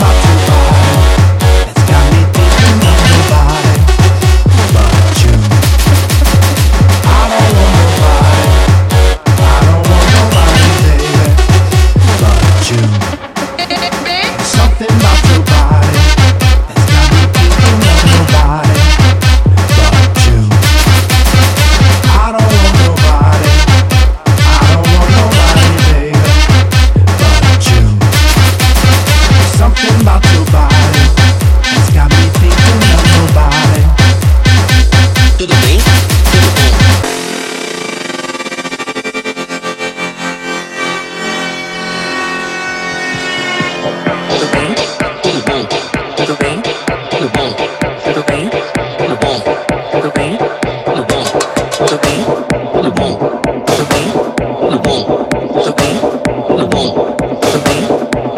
Fuck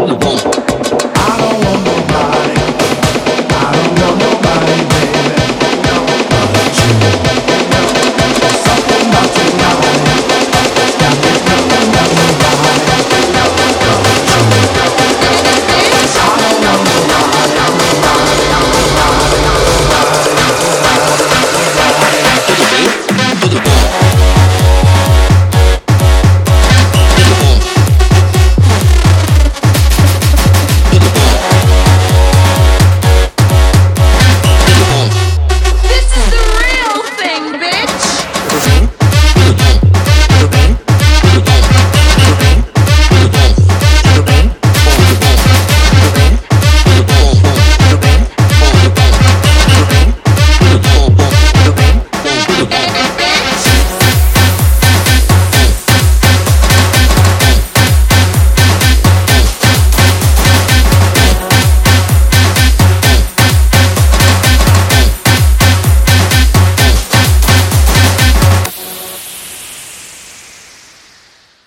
the boom.